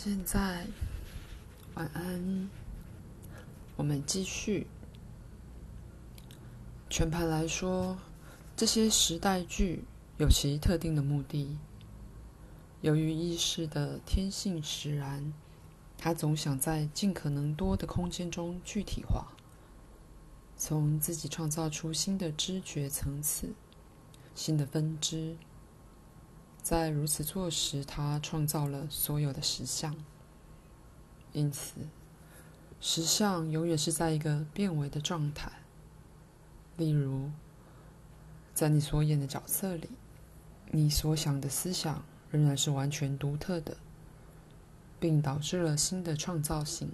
现在，晚安。我们继续。全盘来说，这些时代剧有其特定的目的。由于意识的天性使然，它总想在尽可能多的空间中具体化，从自己创造出新的知觉层次、新的分支。在如此做时，他创造了所有的实相。因此，实相永远是在一个变为的状态。例如，在你所演的角色里，你所想的思想仍然是完全独特的，并导致了新的创造性。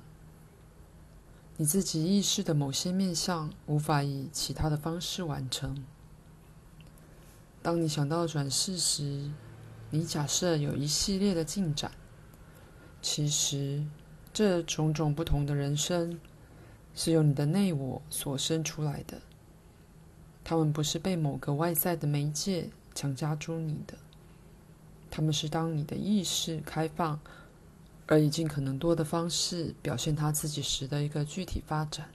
你自己意识的某些面向无法以其他的方式完成。当你想到转世时，你假设有一系列的进展，其实这种种不同的人生是由你的内我所生出来的。他们不是被某个外在的媒介强加诸你的，他们是当你的意识开放，而以尽可能多的方式表现他自己时的一个具体发展。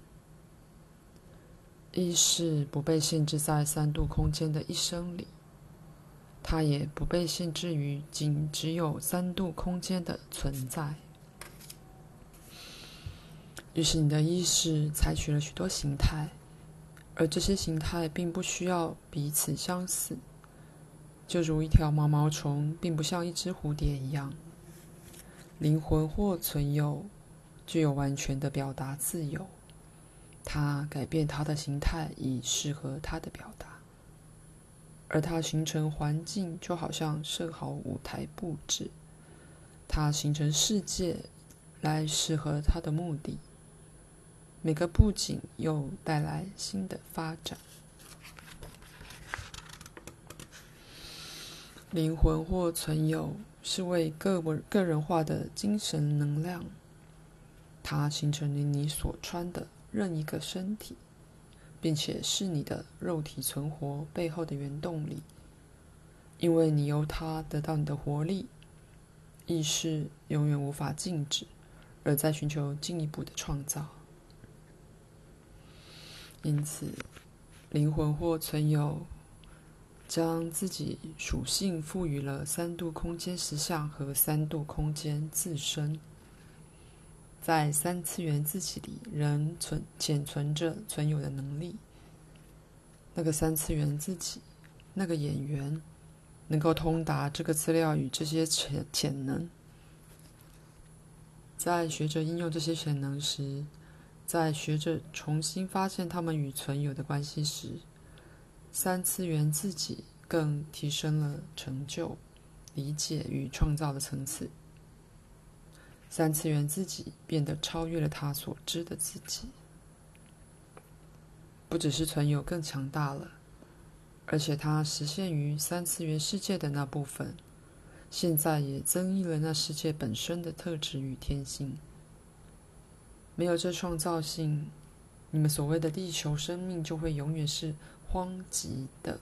意识不被限制在三度空间的一生里。它也不被限制于仅只有三度空间的存在。于是，你的意识采取了许多形态，而这些形态并不需要彼此相似，就如一条毛毛虫并不像一只蝴蝶一样。灵魂或存有具有完全的表达自由，它改变它的形态以适合它的表达。而它形成环境，就好像设好舞台布置；它形成世界，来适合它的目的。每个布景又带来新的发展。灵魂或存有是为个个人化的精神能量，它形成了你所穿的任一个身体。并且是你的肉体存活背后的原动力，因为你由它得到你的活力。意识永远无法静止，而在寻求进一步的创造。因此，灵魂或存有将自己属性赋予了三度空间实相和三度空间自身。在三次元自己里，仍存潜存着存有的能力。那个三次元自己，那个演员，能够通达这个资料与这些潜潜能。在学着应用这些潜能时，在学着重新发现他们与存有的关系时，三次元自己更提升了成就、理解与创造的层次。三次元自己变得超越了他所知的自己，不只是存有更强大了，而且他实现于三次元世界的那部分，现在也增益了那世界本身的特质与天性。没有这创造性，你们所谓的地球生命就会永远是荒寂的。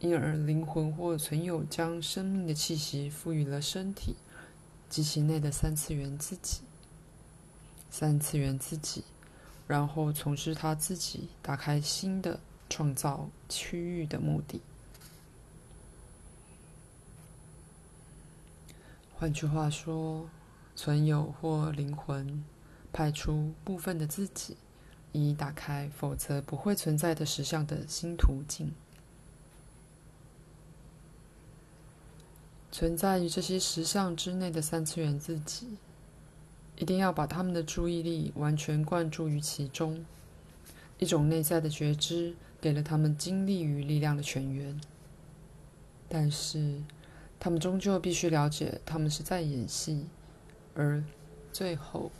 因而，灵魂或存有将生命的气息赋予了身体。及其内的三次元自己，三次元自己，然后从事他自己打开新的创造区域的目的。换句话说，存有或灵魂派出部分的自己，以打开否则不会存在的实相的新途径。存在于这些实像之内的三次元自己，一定要把他们的注意力完全灌注于其中。一种内在的觉知给了他们精力与力量的泉源。但是，他们终究必须了解，他们是在演戏，而最后，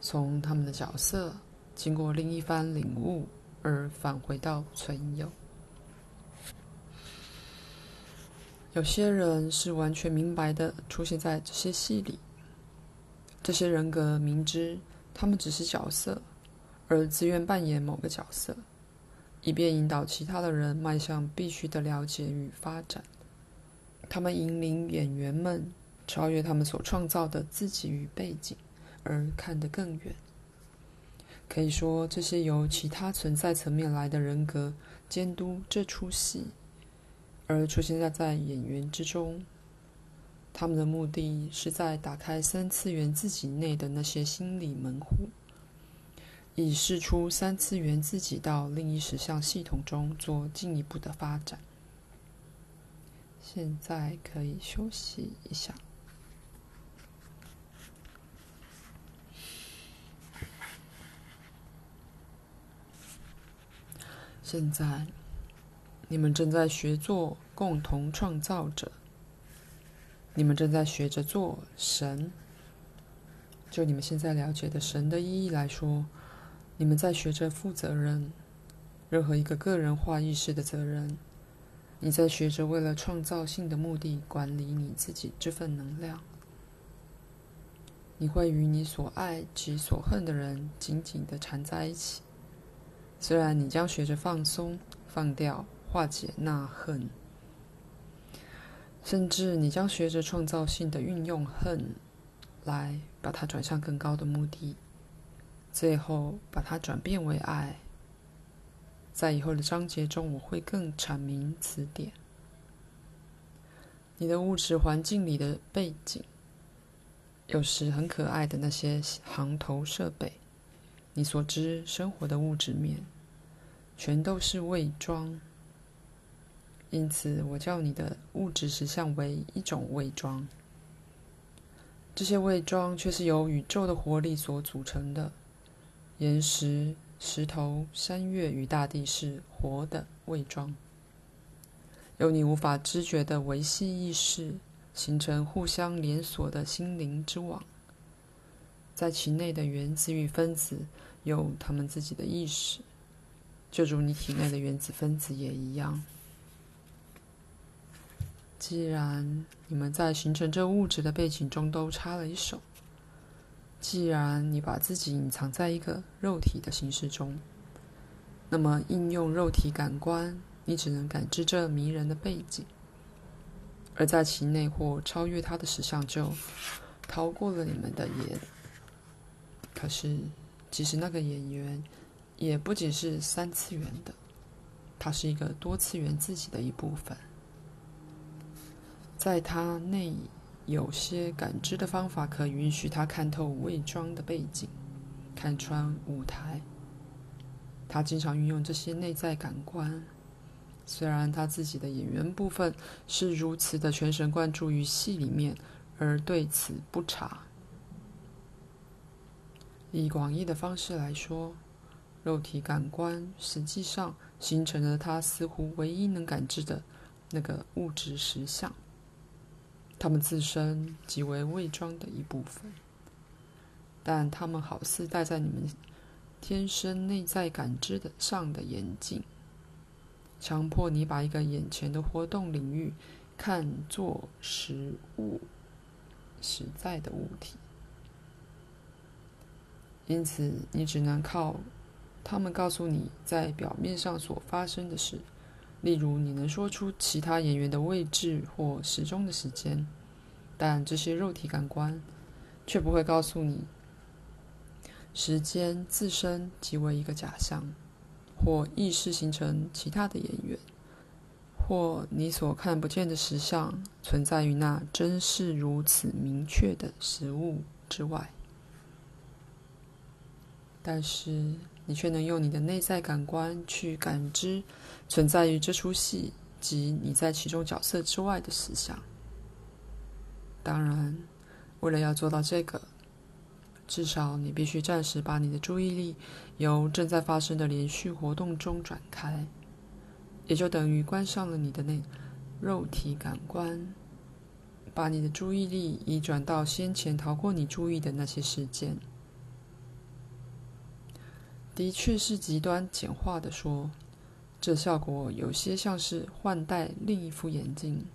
从他们的角色经过另一番领悟而返回到存有。有些人是完全明白的出现在这些戏里，这些人格明知他们只是角色，而自愿扮演某个角色，以便引导其他的人迈向必须的了解与发展。他们引领演员们超越他们所创造的自己与背景，而看得更远。可以说，这些由其他存在层面来的人格监督这出戏，而出现在在演员之中。他们的目的是在打开三次元自己内的那些心理门户，以释出三次元自己到另一实相系统中做进一步的发展。现在可以休息一下。现在，你们正在学做共同创造者。你们正在学着做神。就你们现在了解的神的意义来说，你们在学着负责任，任何一个个人化意识的责任。你在学着为了创造性的目的管理你自己这份能量。你会与你所爱及所恨的人紧紧的缠在一起。虽然你将学着放松、放掉、化解那恨，甚至你将学着创造性的运用恨，来把它转向更高的目的，最后把它转变为爱。在以后的章节中，我会更阐明此点。你的物质环境里的背景，有时很可爱的那些行头设备。你所知生活的物质面，全都是伪装。因此，我叫你的物质实相为一种伪装。这些伪装却是由宇宙的活力所组成的。岩石、石头、山岳与大地是活的伪装，由你无法知觉的维系意识形成互相连锁的心灵之网。在其内的原子与分子有他们自己的意识，就如你体内的原子分子也一样。既然你们在形成这物质的背景中都插了一手，既然你把自己隐藏在一个肉体的形式中，那么应用肉体感官，你只能感知这迷人的背景，而在其内或超越它的实相就逃过了你们的眼。可是，其实那个演员，也不仅是三次元的，它是一个多次元自己的一部分。在他内，有些感知的方法可允许他看透伪装的背景，看穿舞台。他经常运用这些内在感官，虽然他自己的演员部分是如此的全神贯注于戏里面，而对此不察。以广义的方式来说，肉体感官实际上形成了他似乎唯一能感知的那个物质实相。他们自身即为伪装的一部分，但他们好似戴在你们天生内在感知的上的眼镜，强迫你把一个眼前的活动领域看作实物、实在的物体。因此，你只能靠他们告诉你在表面上所发生的事，例如你能说出其他演员的位置或时钟的时间，但这些肉体感官却不会告诉你，时间自身即为一个假象，或意识形成其他的演员，或你所看不见的实相存在于那真是如此明确的实物之外。但是，你却能用你的内在感官去感知存在于这出戏及你在其中角色之外的思想。当然，为了要做到这个，至少你必须暂时把你的注意力由正在发生的连续活动中转开，也就等于关上了你的内肉体感官，把你的注意力移转到先前逃过你注意的那些事件。的确是极端简化的说，这效果有些像是换戴另一副眼镜，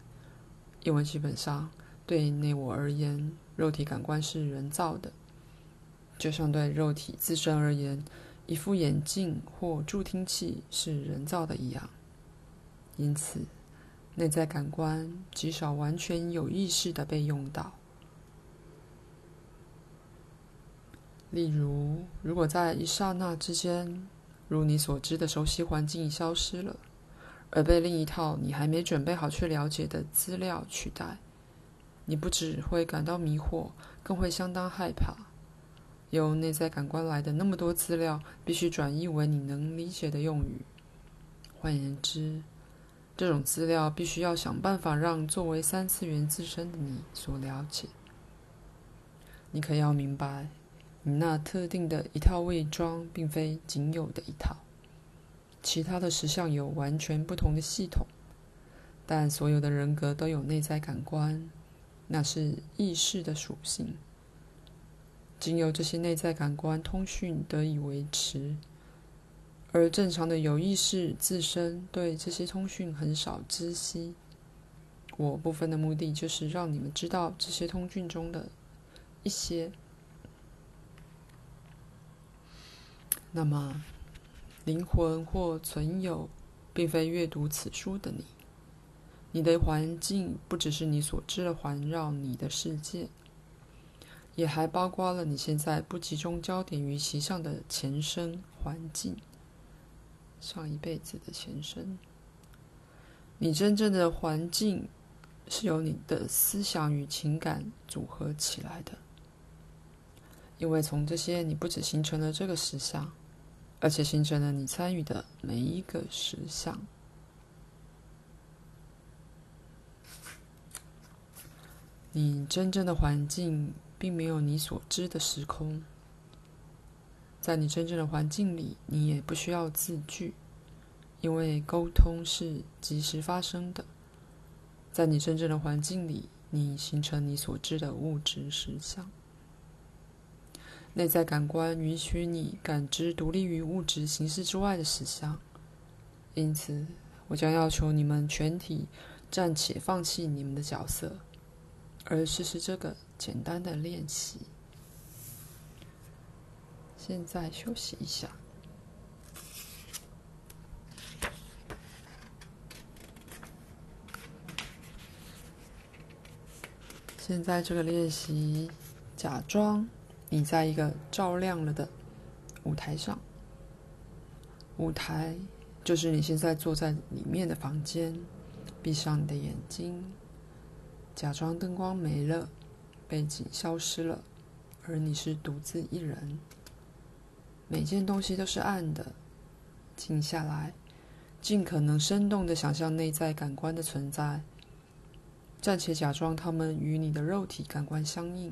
因为基本上对内我而言，肉体感官是人造的，就像对肉体自身而言，一副眼镜或助听器是人造的一样。因此，内在感官极少完全有意识的被用到，例如，如果在一刹那之间，如你所知的熟悉环境消失了，而被另一套你还没准备好去了解的资料取代，你不只会感到迷惑，更会相当害怕。由内在感官来的那么多资料，必须转译为你能理解的用语。换言之，这种资料必须要想办法让作为三次元自身的你所了解。你可要明白。你那特定的一套伪装，并非仅有的一套。其他的石像有完全不同的系统，但所有的人格都有内在感官，那是意识的属性。仅有这些内在感官通讯得以维持，而正常的有意识自身对这些通讯很少知悉。我部分的目的就是让你们知道这些通讯中的一些。那么，灵魂或存有，并非阅读此书的你。你的环境不只是你所知的环绕你的世界，也还包括了你现在不集中焦点于其上的前生环境，上一辈子的前生。你真正的环境是由你的思想与情感组合起来的，因为从这些，你不只形成了这个实相。而且形成了你参与的每一个实相。你真正的环境并没有你所知的时空。在你真正的环境里，你也不需要字句，因为沟通是即时发生的。在你真正的环境里，你形成你所知的物质实相。内在感官允许你感知独立于物质形式之外的实相，因此，我将要求你们全体暂且放弃你们的角色，而试试这个简单的练习。现在休息一下。现在这个练习，假装。你在一个照亮了的舞台上，舞台就是你现在坐在里面的房间。闭上你的眼睛，假装灯光没了，背景消失了，而你是独自一人。每件东西都是暗的。静下来，尽可能生动地想象内在感官的存在，暂且假装它们与你的肉体感官相应。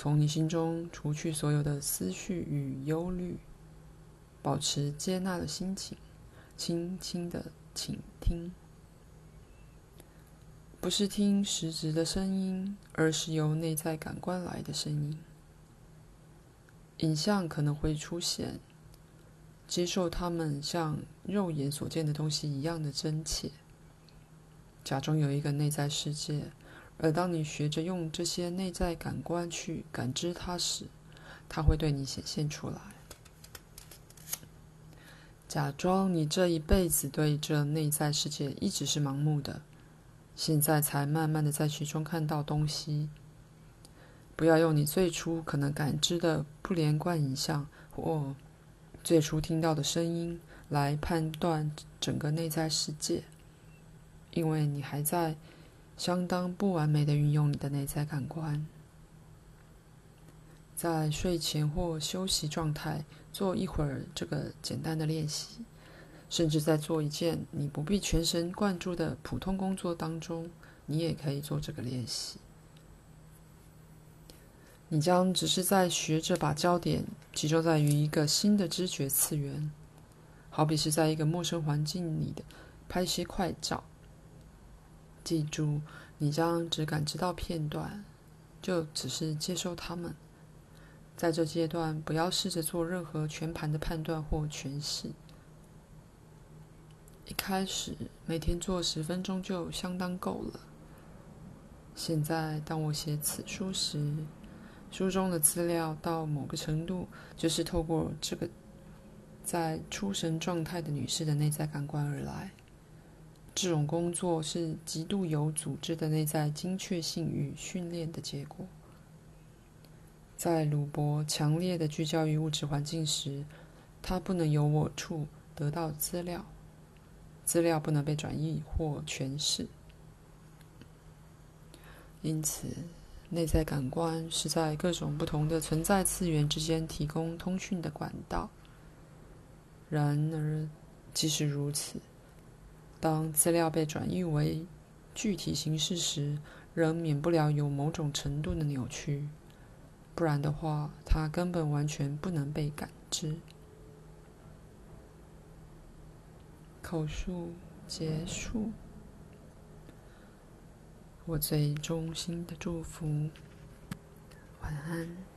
从你心中除去所有的思绪与忧虑，保持接纳的心情，轻轻的倾听，不是听实质的声音，而是由内在感官来的声音。影像可能会出现，接受它们像肉眼所见的东西一样的真切，假装有一个内在世界。而当你学着用这些内在感官去感知它时，它会对你显现出来。假装你这一辈子对这内在世界一直是盲目的，现在才慢慢的在其中看到东西。不要用你最初可能感知的不连贯影像或最初听到的声音来判断整个内在世界，因为你还在。相当不完美的运用你的内在感官，在睡前或休息状态做一会儿这个简单的练习，甚至在做一件你不必全神贯注的普通工作当中，你也可以做这个练习。你将只是在学着把焦点集中在于一个新的知觉次元，好比是在一个陌生环境里的拍些快照。记住，你将只感知到片段，就只是接受它们。在这阶段，不要试着做任何全盘的判断或诠释。一开始，每天做十分钟就相当够了。现在，当我写此书时，书中的资料到某个程度，就是透过这个在出神状态的女士的内在感官而来。这种工作是极度有组织的内在精确性与训练的结果。在鲁伯强烈的聚焦于物质环境时，他不能由我处得到资料，资料不能被转译或诠释。因此，内在感官是在各种不同的存在次元之间提供通讯的管道。然而，即使如此，当资料被转译为具体形式时，仍免不了有某种程度的扭曲。不然的话，它根本完全不能被感知。口述结束。我最衷心的祝福，晚安。